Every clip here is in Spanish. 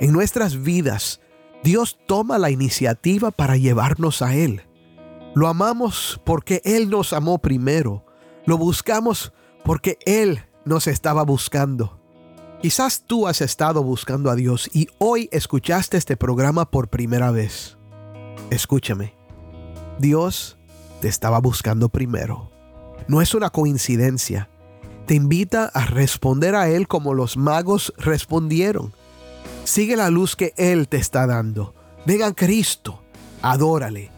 En nuestras vidas, Dios toma la iniciativa para llevarnos a Él. Lo amamos porque Él nos amó primero. Lo buscamos porque Él nos estaba buscando. Quizás tú has estado buscando a Dios y hoy escuchaste este programa por primera vez. Escúchame. Dios te estaba buscando primero. No es una coincidencia. Te invita a responder a Él como los magos respondieron. Sigue la luz que Él te está dando. Venga a Cristo, adórale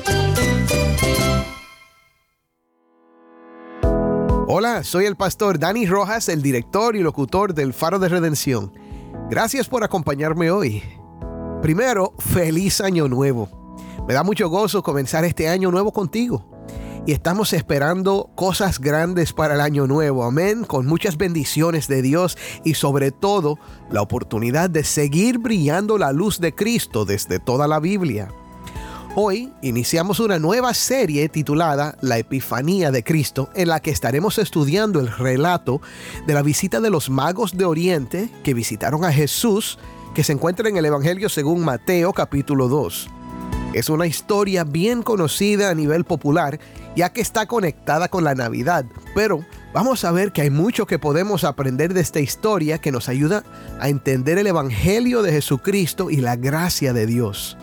Hola, soy el pastor Dani Rojas, el director y locutor del Faro de Redención. Gracias por acompañarme hoy. Primero, feliz año nuevo. Me da mucho gozo comenzar este año nuevo contigo. Y estamos esperando cosas grandes para el año nuevo. Amén. Con muchas bendiciones de Dios y sobre todo la oportunidad de seguir brillando la luz de Cristo desde toda la Biblia. Hoy iniciamos una nueva serie titulada La Epifanía de Cristo, en la que estaremos estudiando el relato de la visita de los magos de Oriente que visitaron a Jesús, que se encuentra en el Evangelio según Mateo capítulo 2. Es una historia bien conocida a nivel popular, ya que está conectada con la Navidad, pero vamos a ver que hay mucho que podemos aprender de esta historia que nos ayuda a entender el Evangelio de Jesucristo y la gracia de Dios.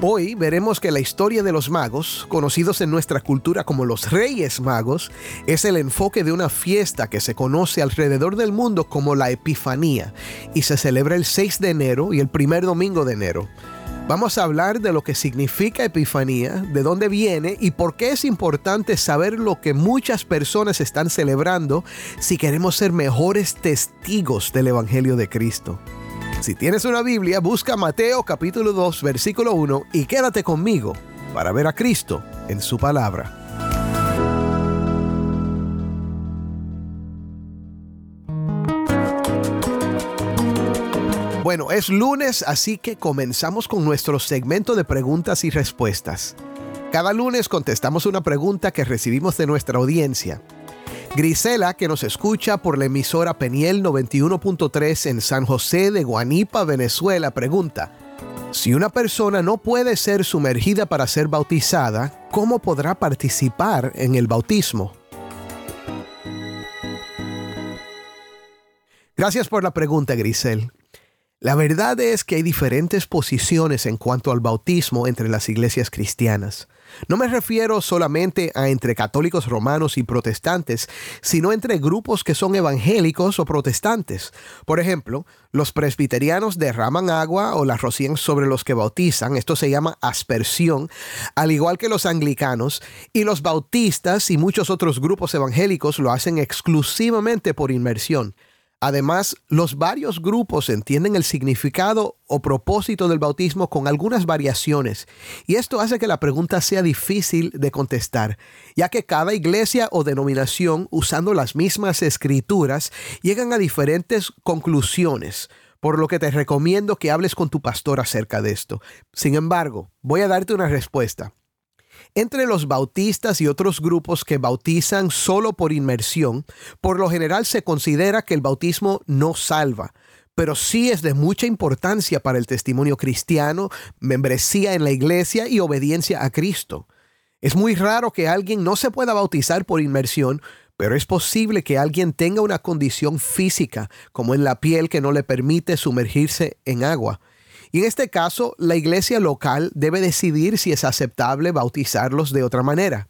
Hoy veremos que la historia de los magos, conocidos en nuestra cultura como los Reyes Magos, es el enfoque de una fiesta que se conoce alrededor del mundo como la Epifanía y se celebra el 6 de enero y el primer domingo de enero. Vamos a hablar de lo que significa Epifanía, de dónde viene y por qué es importante saber lo que muchas personas están celebrando si queremos ser mejores testigos del Evangelio de Cristo. Si tienes una Biblia, busca Mateo capítulo 2, versículo 1 y quédate conmigo para ver a Cristo en su palabra. Bueno, es lunes, así que comenzamos con nuestro segmento de preguntas y respuestas. Cada lunes contestamos una pregunta que recibimos de nuestra audiencia. Grisela, que nos escucha por la emisora Peniel 91.3 en San José de Guanipa, Venezuela, pregunta, si una persona no puede ser sumergida para ser bautizada, ¿cómo podrá participar en el bautismo? Gracias por la pregunta, Grisel. La verdad es que hay diferentes posiciones en cuanto al bautismo entre las iglesias cristianas. No me refiero solamente a entre católicos romanos y protestantes, sino entre grupos que son evangélicos o protestantes. Por ejemplo, los presbiterianos derraman agua o la rocían sobre los que bautizan, esto se llama aspersión, al igual que los anglicanos, y los bautistas y muchos otros grupos evangélicos lo hacen exclusivamente por inmersión. Además, los varios grupos entienden el significado o propósito del bautismo con algunas variaciones, y esto hace que la pregunta sea difícil de contestar, ya que cada iglesia o denominación, usando las mismas escrituras, llegan a diferentes conclusiones por lo que te recomiendo que hables con tu pastor acerca de esto. Sin embargo, voy a darte una respuesta. Entre los bautistas y otros grupos que bautizan solo por inmersión, por lo general se considera que el bautismo no salva, pero sí es de mucha importancia para el testimonio cristiano, membresía en la iglesia y obediencia a Cristo. Es muy raro que alguien no se pueda bautizar por inmersión, pero es posible que alguien tenga una condición física, como en la piel, que no le permite sumergirse en agua. Y en este caso, la iglesia local debe decidir si es aceptable bautizarlos de otra manera.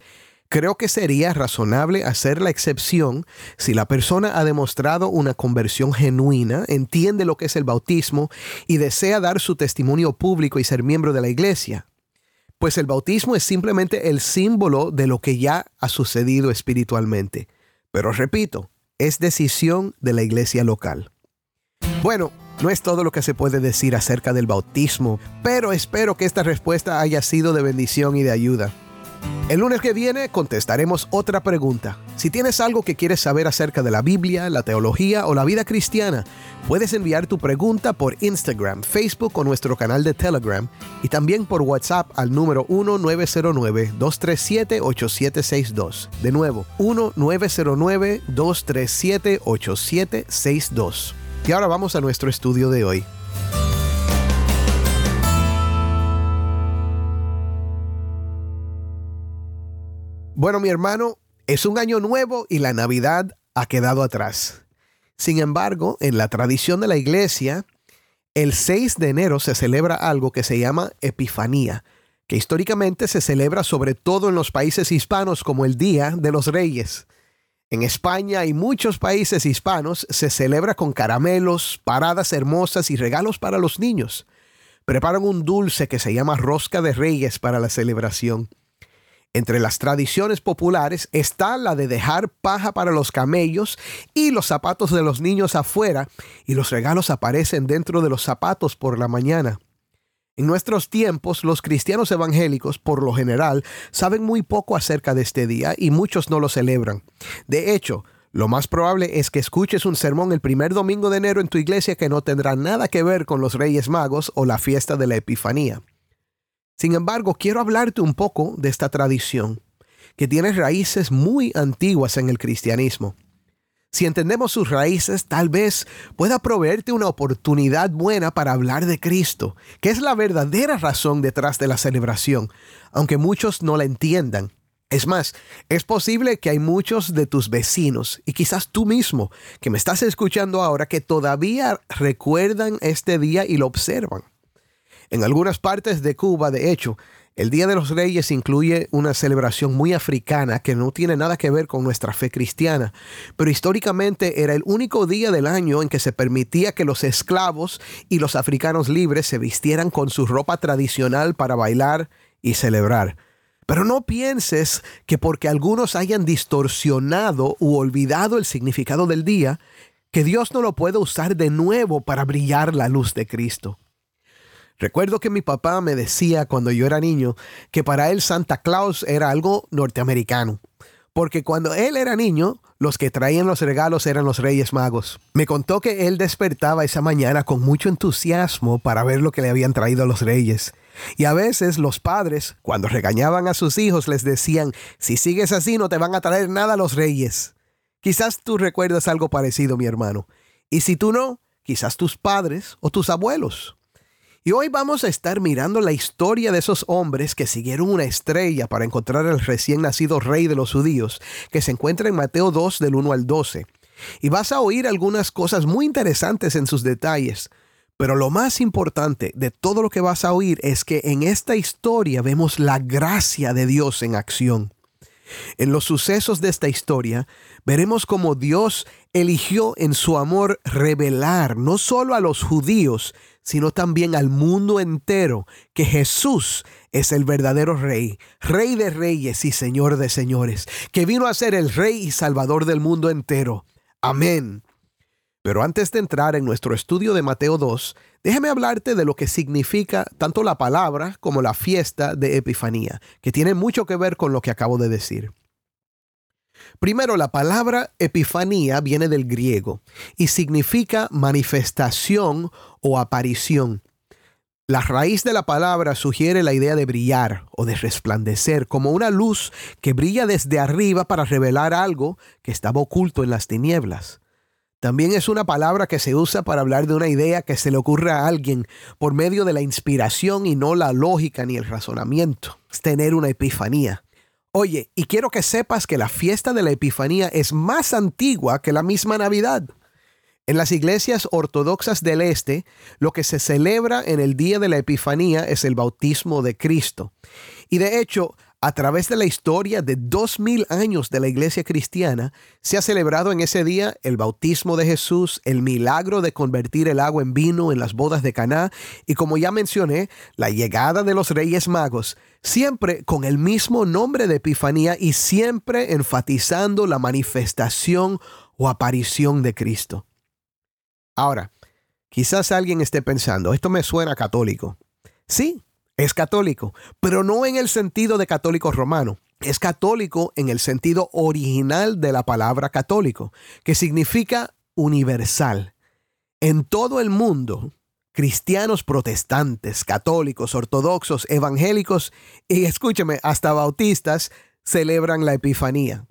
Creo que sería razonable hacer la excepción si la persona ha demostrado una conversión genuina, entiende lo que es el bautismo y desea dar su testimonio público y ser miembro de la iglesia. Pues el bautismo es simplemente el símbolo de lo que ya ha sucedido espiritualmente. Pero repito, es decisión de la iglesia local. Bueno, no es todo lo que se puede decir acerca del bautismo, pero espero que esta respuesta haya sido de bendición y de ayuda. El lunes que viene contestaremos otra pregunta. Si tienes algo que quieres saber acerca de la Biblia, la teología o la vida cristiana, puedes enviar tu pregunta por Instagram, Facebook o nuestro canal de Telegram y también por WhatsApp al número 1909-237-8762. De nuevo, 1909-237-8762. Y ahora vamos a nuestro estudio de hoy. Bueno, mi hermano, es un año nuevo y la Navidad ha quedado atrás. Sin embargo, en la tradición de la iglesia, el 6 de enero se celebra algo que se llama Epifanía, que históricamente se celebra sobre todo en los países hispanos como el Día de los Reyes. En España y muchos países hispanos se celebra con caramelos, paradas hermosas y regalos para los niños. Preparan un dulce que se llama rosca de reyes para la celebración. Entre las tradiciones populares está la de dejar paja para los camellos y los zapatos de los niños afuera y los regalos aparecen dentro de los zapatos por la mañana. En nuestros tiempos, los cristianos evangélicos, por lo general, saben muy poco acerca de este día y muchos no lo celebran. De hecho, lo más probable es que escuches un sermón el primer domingo de enero en tu iglesia que no tendrá nada que ver con los Reyes Magos o la fiesta de la Epifanía. Sin embargo, quiero hablarte un poco de esta tradición, que tiene raíces muy antiguas en el cristianismo. Si entendemos sus raíces, tal vez pueda proveerte una oportunidad buena para hablar de Cristo, que es la verdadera razón detrás de la celebración, aunque muchos no la entiendan. Es más, es posible que hay muchos de tus vecinos y quizás tú mismo que me estás escuchando ahora que todavía recuerdan este día y lo observan. En algunas partes de Cuba, de hecho, el Día de los Reyes incluye una celebración muy africana que no tiene nada que ver con nuestra fe cristiana, pero históricamente era el único día del año en que se permitía que los esclavos y los africanos libres se vistieran con su ropa tradicional para bailar y celebrar. Pero no pienses que porque algunos hayan distorsionado u olvidado el significado del día, que Dios no lo puede usar de nuevo para brillar la luz de Cristo. Recuerdo que mi papá me decía cuando yo era niño que para él Santa Claus era algo norteamericano, porque cuando él era niño, los que traían los regalos eran los Reyes Magos. Me contó que él despertaba esa mañana con mucho entusiasmo para ver lo que le habían traído los Reyes. Y a veces los padres, cuando regañaban a sus hijos, les decían, si sigues así no te van a traer nada los Reyes. Quizás tú recuerdas algo parecido, mi hermano. Y si tú no, quizás tus padres o tus abuelos. Y hoy vamos a estar mirando la historia de esos hombres que siguieron una estrella para encontrar al recién nacido rey de los judíos, que se encuentra en Mateo 2 del 1 al 12. Y vas a oír algunas cosas muy interesantes en sus detalles. Pero lo más importante de todo lo que vas a oír es que en esta historia vemos la gracia de Dios en acción. En los sucesos de esta historia, veremos cómo Dios eligió en su amor revelar no solo a los judíos, sino también al mundo entero que Jesús es el verdadero Rey, Rey de Reyes y Señor de Señores, que vino a ser el Rey y Salvador del mundo entero. Amén. Pero antes de entrar en nuestro estudio de Mateo 2, déjame hablarte de lo que significa tanto la palabra como la fiesta de Epifanía, que tiene mucho que ver con lo que acabo de decir. Primero, la palabra epifanía viene del griego y significa manifestación o aparición. La raíz de la palabra sugiere la idea de brillar o de resplandecer como una luz que brilla desde arriba para revelar algo que estaba oculto en las tinieblas. También es una palabra que se usa para hablar de una idea que se le ocurre a alguien por medio de la inspiración y no la lógica ni el razonamiento. Es tener una epifanía. Oye, y quiero que sepas que la fiesta de la Epifanía es más antigua que la misma Navidad. En las iglesias ortodoxas del Este, lo que se celebra en el día de la Epifanía es el bautismo de Cristo. Y de hecho, a través de la historia de dos mil años de la iglesia cristiana, se ha celebrado en ese día el bautismo de Jesús, el milagro de convertir el agua en vino en las bodas de Caná y como ya mencioné, la llegada de los Reyes Magos, siempre con el mismo nombre de Epifanía y siempre enfatizando la manifestación o aparición de Cristo. Ahora, quizás alguien esté pensando, esto me suena católico. Sí, es católico, pero no en el sentido de católico romano. Es católico en el sentido original de la palabra católico, que significa universal. En todo el mundo, cristianos protestantes, católicos, ortodoxos, evangélicos y escúcheme, hasta bautistas celebran la Epifanía.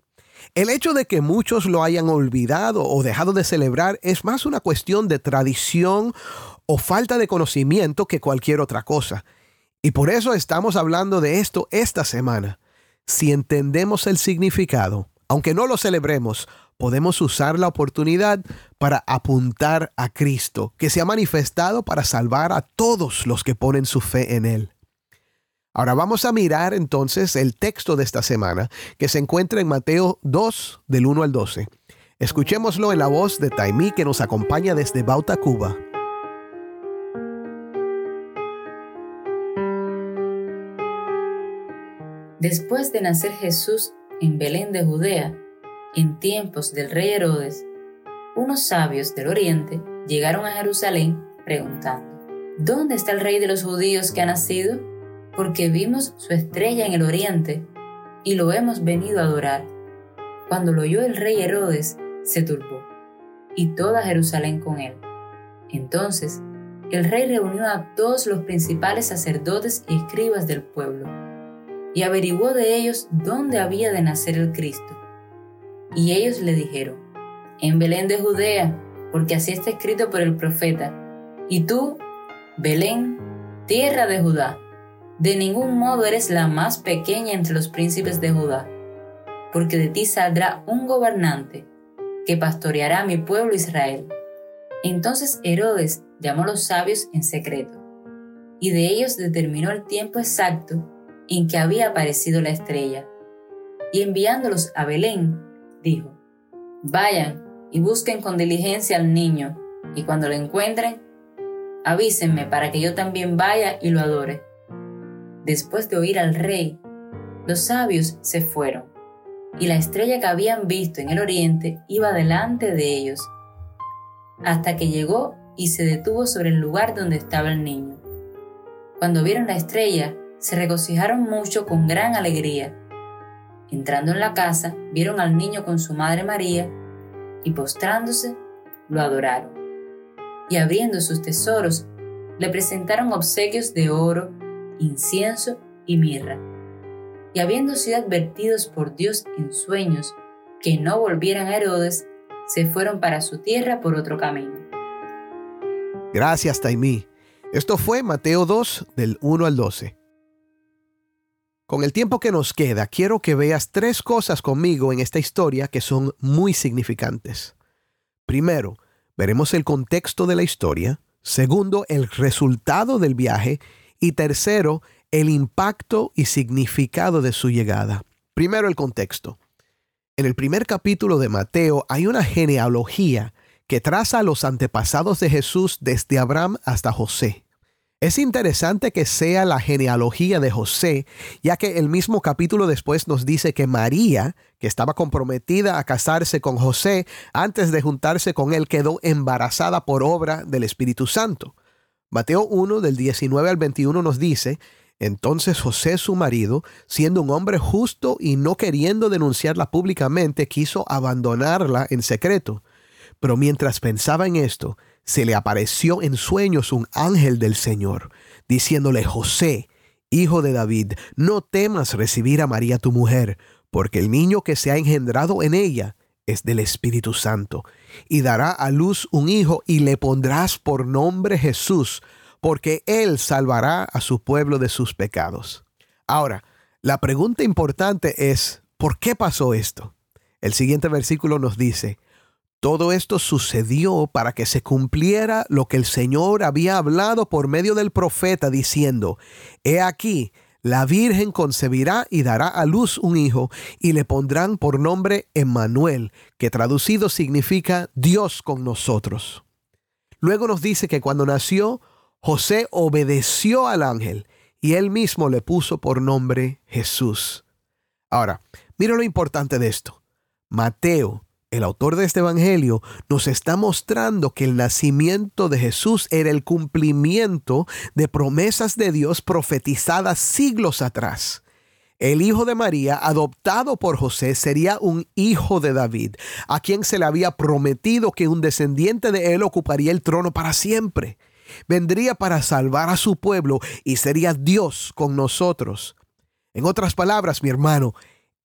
El hecho de que muchos lo hayan olvidado o dejado de celebrar es más una cuestión de tradición o falta de conocimiento que cualquier otra cosa. Y por eso estamos hablando de esto esta semana. Si entendemos el significado, aunque no lo celebremos, podemos usar la oportunidad para apuntar a Cristo, que se ha manifestado para salvar a todos los que ponen su fe en Él. Ahora vamos a mirar entonces el texto de esta semana, que se encuentra en Mateo 2, del 1 al 12. Escuchémoslo en la voz de Taimí, que nos acompaña desde Bauta, Cuba. Después de nacer Jesús en Belén de Judea, en tiempos del rey Herodes, unos sabios del oriente llegaron a Jerusalén preguntando, ¿Dónde está el rey de los judíos que ha nacido? Porque vimos su estrella en el oriente y lo hemos venido a adorar. Cuando lo oyó el rey Herodes, se turbó, y toda Jerusalén con él. Entonces, el rey reunió a todos los principales sacerdotes y escribas del pueblo y averiguó de ellos dónde había de nacer el Cristo. Y ellos le dijeron, en Belén de Judea, porque así está escrito por el profeta, y tú, Belén, tierra de Judá, de ningún modo eres la más pequeña entre los príncipes de Judá, porque de ti saldrá un gobernante que pastoreará a mi pueblo Israel. Entonces Herodes llamó a los sabios en secreto, y de ellos determinó el tiempo exacto en que había aparecido la estrella. Y enviándolos a Belén, dijo, Vayan y busquen con diligencia al niño, y cuando lo encuentren, avísenme para que yo también vaya y lo adore. Después de oír al rey, los sabios se fueron, y la estrella que habían visto en el oriente iba delante de ellos, hasta que llegó y se detuvo sobre el lugar donde estaba el niño. Cuando vieron la estrella, se regocijaron mucho con gran alegría. Entrando en la casa, vieron al niño con su madre María y postrándose, lo adoraron. Y abriendo sus tesoros, le presentaron obsequios de oro, incienso y mirra. Y habiendo sido advertidos por Dios en sueños que no volvieran a Herodes, se fueron para su tierra por otro camino. Gracias, Taimí. Esto fue Mateo 2 del 1 al 12. Con el tiempo que nos queda, quiero que veas tres cosas conmigo en esta historia que son muy significantes. Primero, veremos el contexto de la historia. Segundo, el resultado del viaje. Y tercero, el impacto y significado de su llegada. Primero, el contexto. En el primer capítulo de Mateo hay una genealogía que traza a los antepasados de Jesús desde Abraham hasta José. Es interesante que sea la genealogía de José, ya que el mismo capítulo después nos dice que María, que estaba comprometida a casarse con José, antes de juntarse con él quedó embarazada por obra del Espíritu Santo. Mateo 1 del 19 al 21 nos dice, entonces José su marido, siendo un hombre justo y no queriendo denunciarla públicamente, quiso abandonarla en secreto. Pero mientras pensaba en esto, se le apareció en sueños un ángel del Señor, diciéndole, José, hijo de David, no temas recibir a María tu mujer, porque el niño que se ha engendrado en ella es del Espíritu Santo, y dará a luz un hijo y le pondrás por nombre Jesús, porque él salvará a su pueblo de sus pecados. Ahora, la pregunta importante es, ¿por qué pasó esto? El siguiente versículo nos dice, todo esto sucedió para que se cumpliera lo que el Señor había hablado por medio del profeta diciendo, He aquí, la Virgen concebirá y dará a luz un hijo y le pondrán por nombre Emmanuel, que traducido significa Dios con nosotros. Luego nos dice que cuando nació, José obedeció al ángel y él mismo le puso por nombre Jesús. Ahora, mira lo importante de esto. Mateo, el autor de este Evangelio, nos está mostrando que el nacimiento de Jesús era el cumplimiento de promesas de Dios profetizadas siglos atrás. El hijo de María, adoptado por José, sería un hijo de David, a quien se le había prometido que un descendiente de él ocuparía el trono para siempre. Vendría para salvar a su pueblo y sería Dios con nosotros. En otras palabras, mi hermano,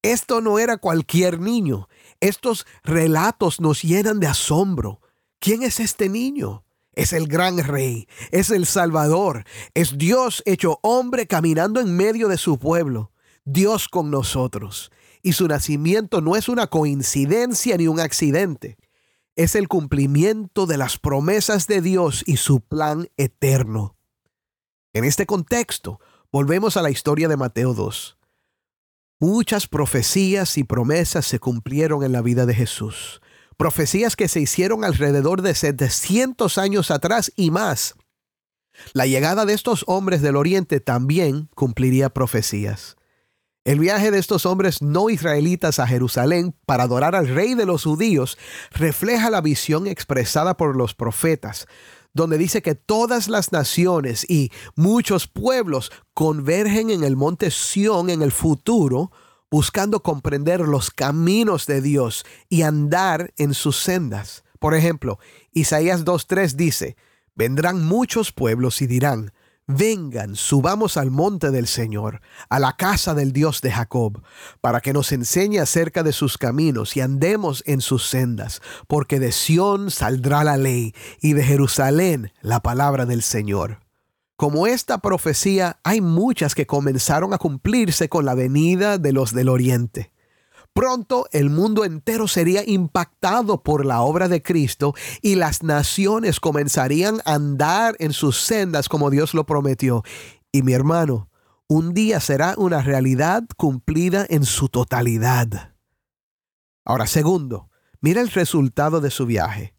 esto no era cualquier niño. Estos relatos nos llenan de asombro. ¿Quién es este niño? Es el gran rey, es el Salvador, es Dios hecho hombre caminando en medio de su pueblo, Dios con nosotros. Y su nacimiento no es una coincidencia ni un accidente, es el cumplimiento de las promesas de Dios y su plan eterno. En este contexto, volvemos a la historia de Mateo 2. Muchas profecías y promesas se cumplieron en la vida de Jesús. Profecías que se hicieron alrededor de 700 años atrás y más. La llegada de estos hombres del oriente también cumpliría profecías. El viaje de estos hombres no israelitas a Jerusalén para adorar al rey de los judíos refleja la visión expresada por los profetas donde dice que todas las naciones y muchos pueblos convergen en el monte Sión en el futuro, buscando comprender los caminos de Dios y andar en sus sendas. Por ejemplo, Isaías 2.3 dice, vendrán muchos pueblos y dirán, Vengan, subamos al monte del Señor, a la casa del Dios de Jacob, para que nos enseñe acerca de sus caminos y andemos en sus sendas, porque de Sión saldrá la ley y de Jerusalén la palabra del Señor. Como esta profecía, hay muchas que comenzaron a cumplirse con la venida de los del oriente. Pronto el mundo entero sería impactado por la obra de Cristo y las naciones comenzarían a andar en sus sendas como Dios lo prometió. Y mi hermano, un día será una realidad cumplida en su totalidad. Ahora, segundo, mira el resultado de su viaje.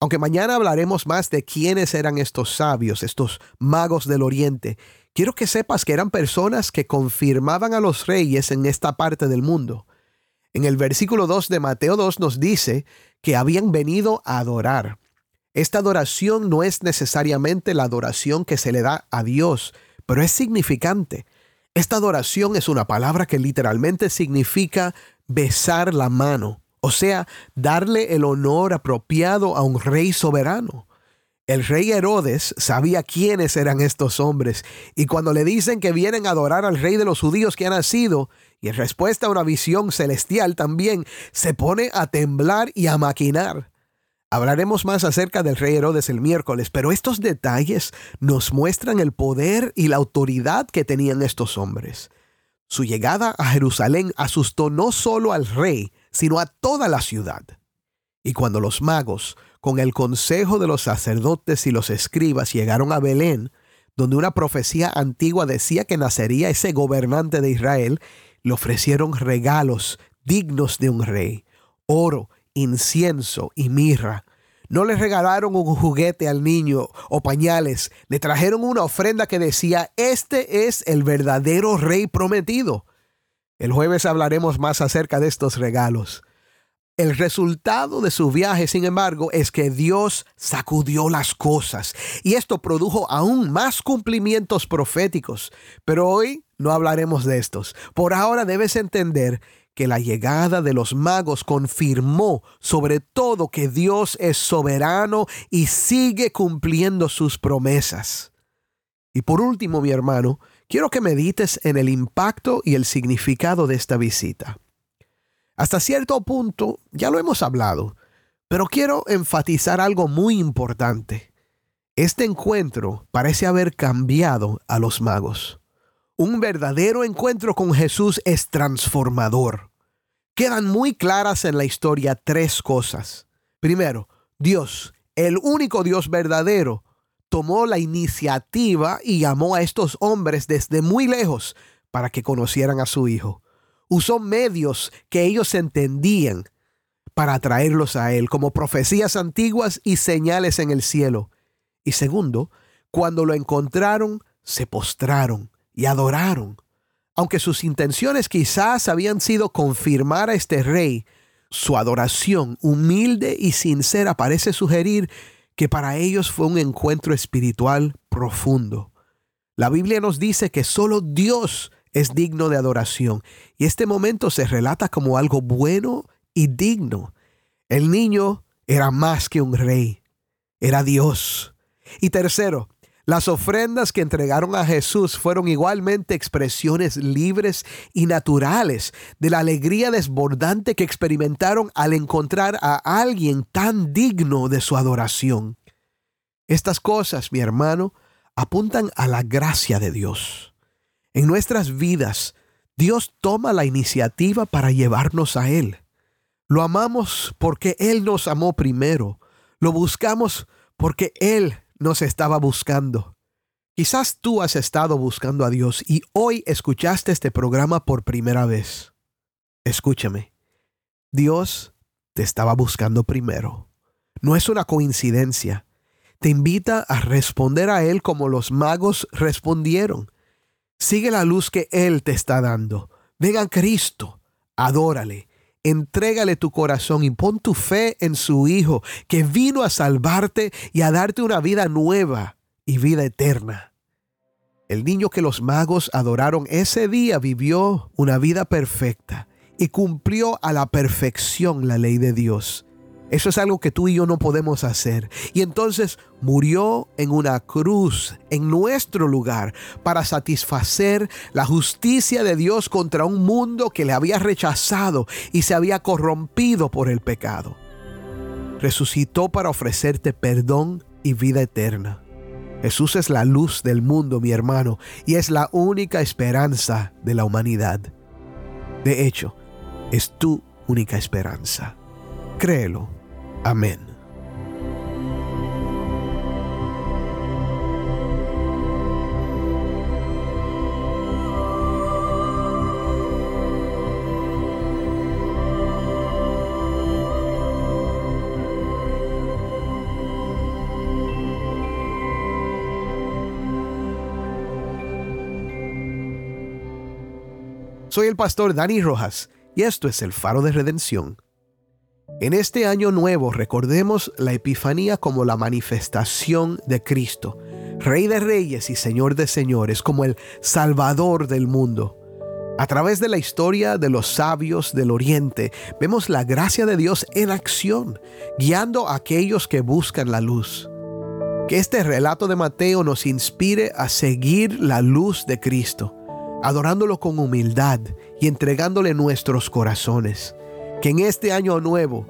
Aunque mañana hablaremos más de quiénes eran estos sabios, estos magos del oriente, quiero que sepas que eran personas que confirmaban a los reyes en esta parte del mundo. En el versículo 2 de Mateo 2 nos dice que habían venido a adorar. Esta adoración no es necesariamente la adoración que se le da a Dios, pero es significante. Esta adoración es una palabra que literalmente significa besar la mano, o sea, darle el honor apropiado a un rey soberano. El rey Herodes sabía quiénes eran estos hombres, y cuando le dicen que vienen a adorar al rey de los judíos que ha nacido, y en respuesta a una visión celestial también se pone a temblar y a maquinar. Hablaremos más acerca del rey Herodes el miércoles, pero estos detalles nos muestran el poder y la autoridad que tenían estos hombres. Su llegada a Jerusalén asustó no solo al rey, sino a toda la ciudad. Y cuando los magos, con el consejo de los sacerdotes y los escribas, llegaron a Belén, donde una profecía antigua decía que nacería ese gobernante de Israel, le ofrecieron regalos dignos de un rey, oro, incienso y mirra. No le regalaron un juguete al niño o pañales, le trajeron una ofrenda que decía, este es el verdadero rey prometido. El jueves hablaremos más acerca de estos regalos. El resultado de su viaje, sin embargo, es que Dios sacudió las cosas y esto produjo aún más cumplimientos proféticos. Pero hoy no hablaremos de estos. Por ahora debes entender que la llegada de los magos confirmó sobre todo que Dios es soberano y sigue cumpliendo sus promesas. Y por último, mi hermano, quiero que medites en el impacto y el significado de esta visita. Hasta cierto punto ya lo hemos hablado, pero quiero enfatizar algo muy importante. Este encuentro parece haber cambiado a los magos. Un verdadero encuentro con Jesús es transformador. Quedan muy claras en la historia tres cosas. Primero, Dios, el único Dios verdadero, tomó la iniciativa y llamó a estos hombres desde muy lejos para que conocieran a su hijo. Usó medios que ellos entendían para atraerlos a él, como profecías antiguas y señales en el cielo. Y segundo, cuando lo encontraron, se postraron y adoraron. Aunque sus intenciones quizás habían sido confirmar a este rey, su adoración humilde y sincera parece sugerir que para ellos fue un encuentro espiritual profundo. La Biblia nos dice que solo Dios es digno de adoración y este momento se relata como algo bueno y digno. El niño era más que un rey, era Dios. Y tercero, las ofrendas que entregaron a Jesús fueron igualmente expresiones libres y naturales de la alegría desbordante que experimentaron al encontrar a alguien tan digno de su adoración. Estas cosas, mi hermano, apuntan a la gracia de Dios. En nuestras vidas, Dios toma la iniciativa para llevarnos a Él. Lo amamos porque Él nos amó primero. Lo buscamos porque Él nos estaba buscando. Quizás tú has estado buscando a Dios y hoy escuchaste este programa por primera vez. Escúchame, Dios te estaba buscando primero. No es una coincidencia. Te invita a responder a Él como los magos respondieron. Sigue la luz que Él te está dando. Ven a Cristo, adórale, entrégale tu corazón y pon tu fe en su Hijo, que vino a salvarte y a darte una vida nueva y vida eterna. El niño que los magos adoraron ese día vivió una vida perfecta y cumplió a la perfección la ley de Dios. Eso es algo que tú y yo no podemos hacer. Y entonces murió en una cruz en nuestro lugar para satisfacer la justicia de Dios contra un mundo que le había rechazado y se había corrompido por el pecado. Resucitó para ofrecerte perdón y vida eterna. Jesús es la luz del mundo, mi hermano, y es la única esperanza de la humanidad. De hecho, es tu única esperanza. Créelo Amén. Soy el pastor Dani Rojas y esto es el faro de redención. En este año nuevo recordemos la Epifanía como la manifestación de Cristo, Rey de Reyes y Señor de Señores, como el Salvador del mundo. A través de la historia de los sabios del Oriente, vemos la gracia de Dios en acción, guiando a aquellos que buscan la luz. Que este relato de Mateo nos inspire a seguir la luz de Cristo, adorándolo con humildad y entregándole nuestros corazones que en este año nuevo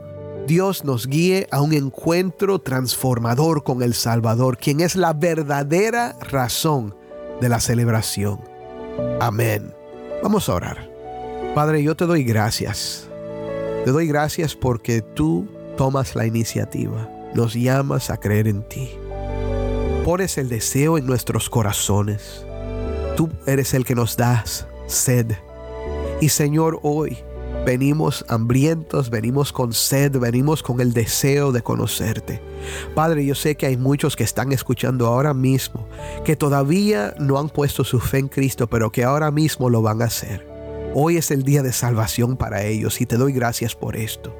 Dios nos guíe a un encuentro transformador con el Salvador, quien es la verdadera razón de la celebración. Amén. Vamos a orar. Padre, yo te doy gracias. Te doy gracias porque tú tomas la iniciativa, nos llamas a creer en ti. Pones el deseo en nuestros corazones. Tú eres el que nos das sed. Y Señor, hoy Venimos hambrientos, venimos con sed, venimos con el deseo de conocerte. Padre, yo sé que hay muchos que están escuchando ahora mismo, que todavía no han puesto su fe en Cristo, pero que ahora mismo lo van a hacer. Hoy es el día de salvación para ellos y te doy gracias por esto.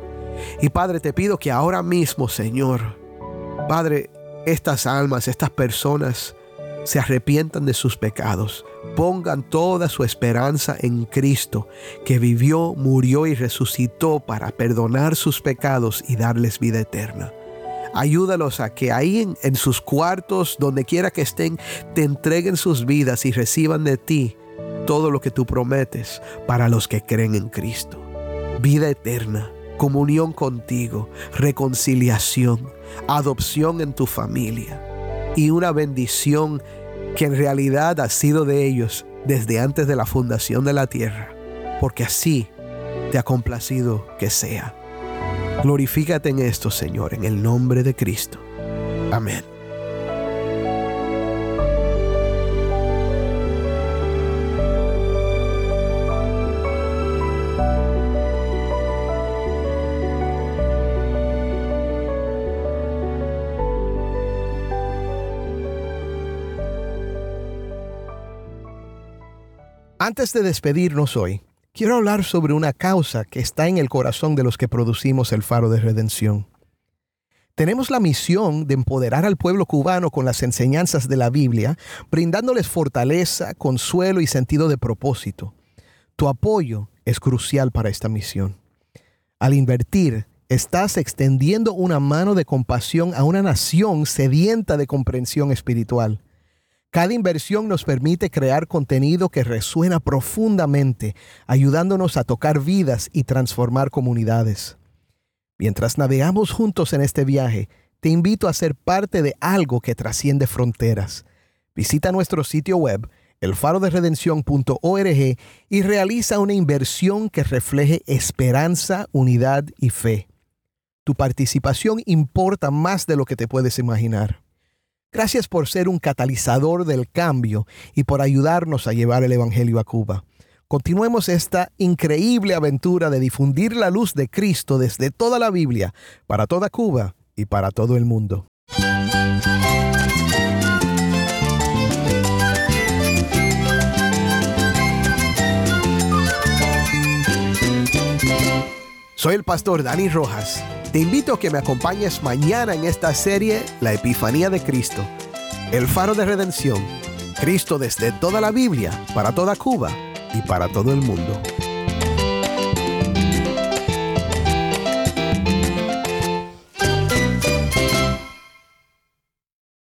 Y Padre, te pido que ahora mismo, Señor, Padre, estas almas, estas personas, se arrepientan de sus pecados, pongan toda su esperanza en Cristo, que vivió, murió y resucitó para perdonar sus pecados y darles vida eterna. Ayúdalos a que ahí en, sus cuartos, donde quiera que estén, te entreguen sus vidas y reciban de ti todo lo que tú prometes para los que creen en Cristo. Vida eterna, comunión contigo, reconciliación, adopción en tu familia y una bendición que en realidad ha sido de ellos desde antes de la fundación de la tierra, porque así te ha complacido que sea. Glorifícate en esto, Señor, en el nombre de Cristo. Amén. Antes de despedirnos hoy, quiero hablar sobre una causa que está en el corazón de los que producimos el faro de redención. Tenemos la misión de empoderar al pueblo cubano con las enseñanzas de la Biblia, brindándoles fortaleza, consuelo y sentido de propósito. Tu apoyo es crucial para esta misión. Al invertir, estás extendiendo una mano de compasión a una nación sedienta de comprensión espiritual. Cada inversión nos permite crear contenido que resuena profundamente, ayudándonos a tocar vidas y transformar comunidades. Mientras navegamos juntos en este viaje, te invito a ser parte de algo que trasciende fronteras. Visita nuestro sitio web, elfaroderedención.org, y realiza una inversión que refleje esperanza, unidad y fe. Tu participación importa más de lo que te puedes imaginar. Gracias por ser un catalizador del cambio y por ayudarnos a llevar el Evangelio a Cuba. Continuemos esta increíble aventura de difundir la luz de Cristo desde toda la Biblia, para toda Cuba y para todo el mundo. Soy el pastor Dani Rojas. Te invito a que me acompañes mañana en esta serie La Epifanía de Cristo, el faro de redención, Cristo desde toda la Biblia, para toda Cuba y para todo el mundo.